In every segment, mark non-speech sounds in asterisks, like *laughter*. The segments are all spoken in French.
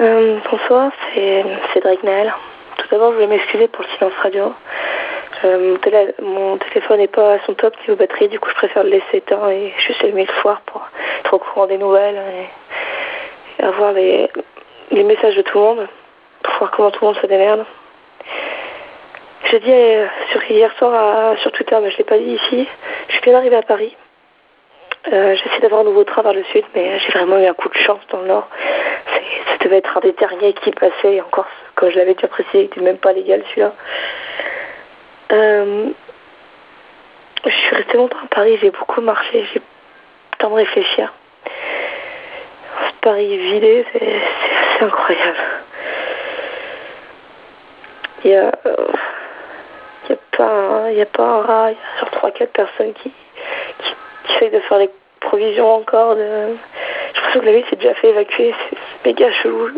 Euh, bonsoir, c'est Cédric Naël. Tout d'abord, je voulais m'excuser pour le silence radio. Euh, mon, téléphone n'est pas à son top niveau batterie, du coup, je préfère le laisser éteint et juste allumer le foire pour être au courant des nouvelles et, avoir les, messages de tout le monde pour voir comment tout le monde se démerde. J'ai dit euh, hier soir sur Twitter, mais je ne l'ai pas dit ici, je suis bien arrivée à Paris. J'essaie d'avoir un nouveau train vers le sud, mais j'ai vraiment eu un coup de chance dans le nord ça devait être un des derniers qui passait, encore, comme je l'avais déjà précisé, il n'était même pas légal celui-là. Euh, je suis restée longtemps à Paris, j'ai beaucoup marché, j'ai temps de réfléchir. Paris vidé, c'est incroyable. Il y a, y a pas un, y a pas un rat, il y a sur 3-4 personnes qui, qui, essayent de faire les provisions encore de, que la ville s'est déjà fait évacuer. Méga chelou.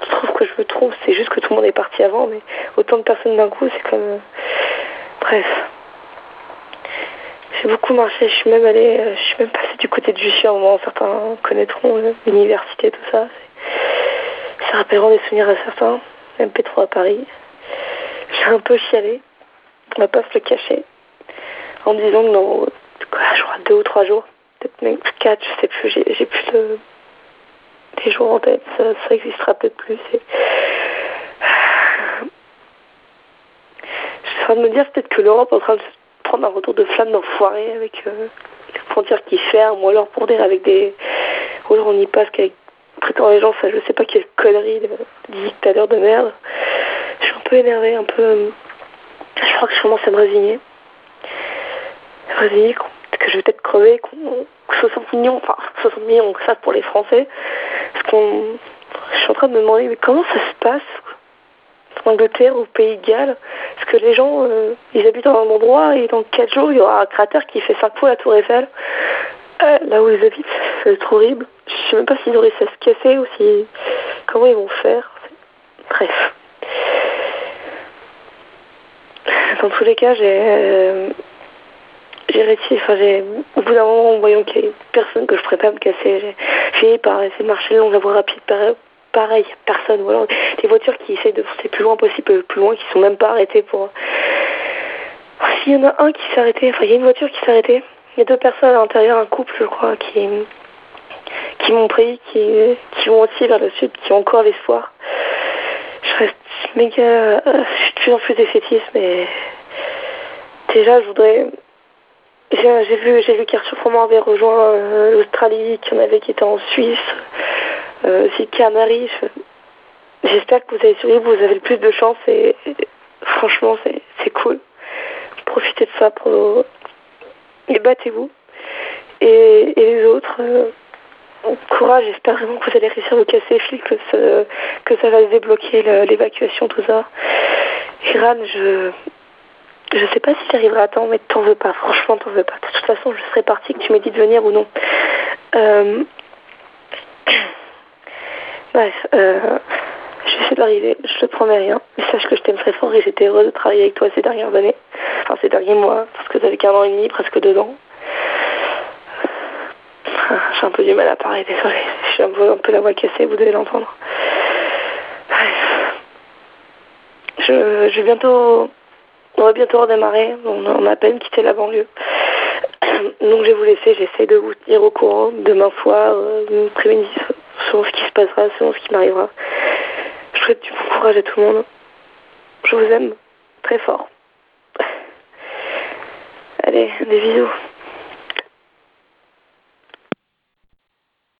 Je trouve que je me trouve, c'est juste que tout le monde est parti avant, mais autant de personnes d'un coup, c'est comme. Euh, bref. J'ai beaucoup marché, je suis même allée, euh, je suis même passée du côté de Jussieu à un moment, certains connaîtront euh, l'université, tout ça. Ça rappellera des souvenirs à certains, MP3 à Paris. J'ai un peu chialé, on va pas se le cacher, en disant que dans, quoi, je crois, deux ou trois jours, peut-être même quatre, je sais plus, j'ai plus de des jours en tête, ça, ça existera peut-être plus. Je suis en train de me dire peut-être que l'Europe est en train de prendre un retour de flamme d'enfoiré avec euh, les frontières qui ferment, ou alors pour dire avec des. Ou alors on y passe qu'avec traitant les gens, ça je sais pas quelle connerie de, dictateur de merde. Je suis un peu énervée, un peu. Je crois que je commence à me résigner. Résigner que je vais peut-être crever, qu'on 60 millions, enfin 60 millions, ça pour les Français. Parce qu'on, je suis en train de me demander mais comment ça se passe en Angleterre ou au Pays de Galles? Parce que les gens, euh, ils habitent dans un endroit et dans 4 jours, il y aura un cratère qui fait 5 fois la Tour Eiffel. Euh, là où ils habitent, c'est horrible. Je sais même pas s'ils auraient réussi à se casser ou si... Comment ils vont faire Bref. Dans tous les cas, j'ai... Euh, enfin au bout d'un moment, en voyant qu'il y avait personne que je pourrais pas me casser, j'ai fini par essayer de marcher le long de la voie rapide, pareil, personne, ou des voitures qui essayent de pousser plus loin possible, plus loin, qui sont même pas arrêtées pour... S'il y en a un qui s'est arrêté, enfin il y a une voiture qui s'est arrêtée, il y a deux personnes à l'intérieur, un couple je crois, qui, qui m'ont pris, qui, qui vont aussi vers le sud, qui ont encore l'espoir. Je reste méga... Euh, je suis de plus en plus défaitiste, mais déjà je voudrais j'ai vu, j'ai vu qu'Arthur Froment avait rejoint euh, l'Australie, qu'il y en avait qui étaient en Suisse, euh, aussi Canaries. J'espère que vous avez survécu, vous avez le plus de chance et, franchement c'est cool. Profitez de ça pour et battez-vous. Et, les autres, euh, courage, j'espère vraiment que vous allez réussir à vous casser les flics, que ça, que ça va débloquer l'évacuation, tout ça. Iran, je je sais pas si j'arriverai à temps, mais t'en veux pas. Franchement, t'en veux pas. De toute façon, je serai partie que tu m'aies dit de venir ou non. Euh... *clears throat* Bref, euh... je d'arriver. Je te promets rien. Mais sache que je t'aime très fort et j'étais heureuse de travailler avec toi ces dernières années. Enfin, ces derniers mois. Parce que t'avais qu'un an et demi, presque deux ans. J'ai un peu du mal à parler, désolée. J'ai un peu, un peu la voix cassée, vous devez l'entendre. Bref. Je, je vais bientôt on va bientôt redémarrer. On, a à peine quitté la banlieue. *clears throat* Donc je vais vous laisser. J'essaie de vous tenir au courant de ma foi, euh, prévenir selon ce qui se passera, selon ce qui m'arrivera. Je souhaite du bon courage à tout le monde. Je vous aime très fort. *laughs* Allez, des bisous.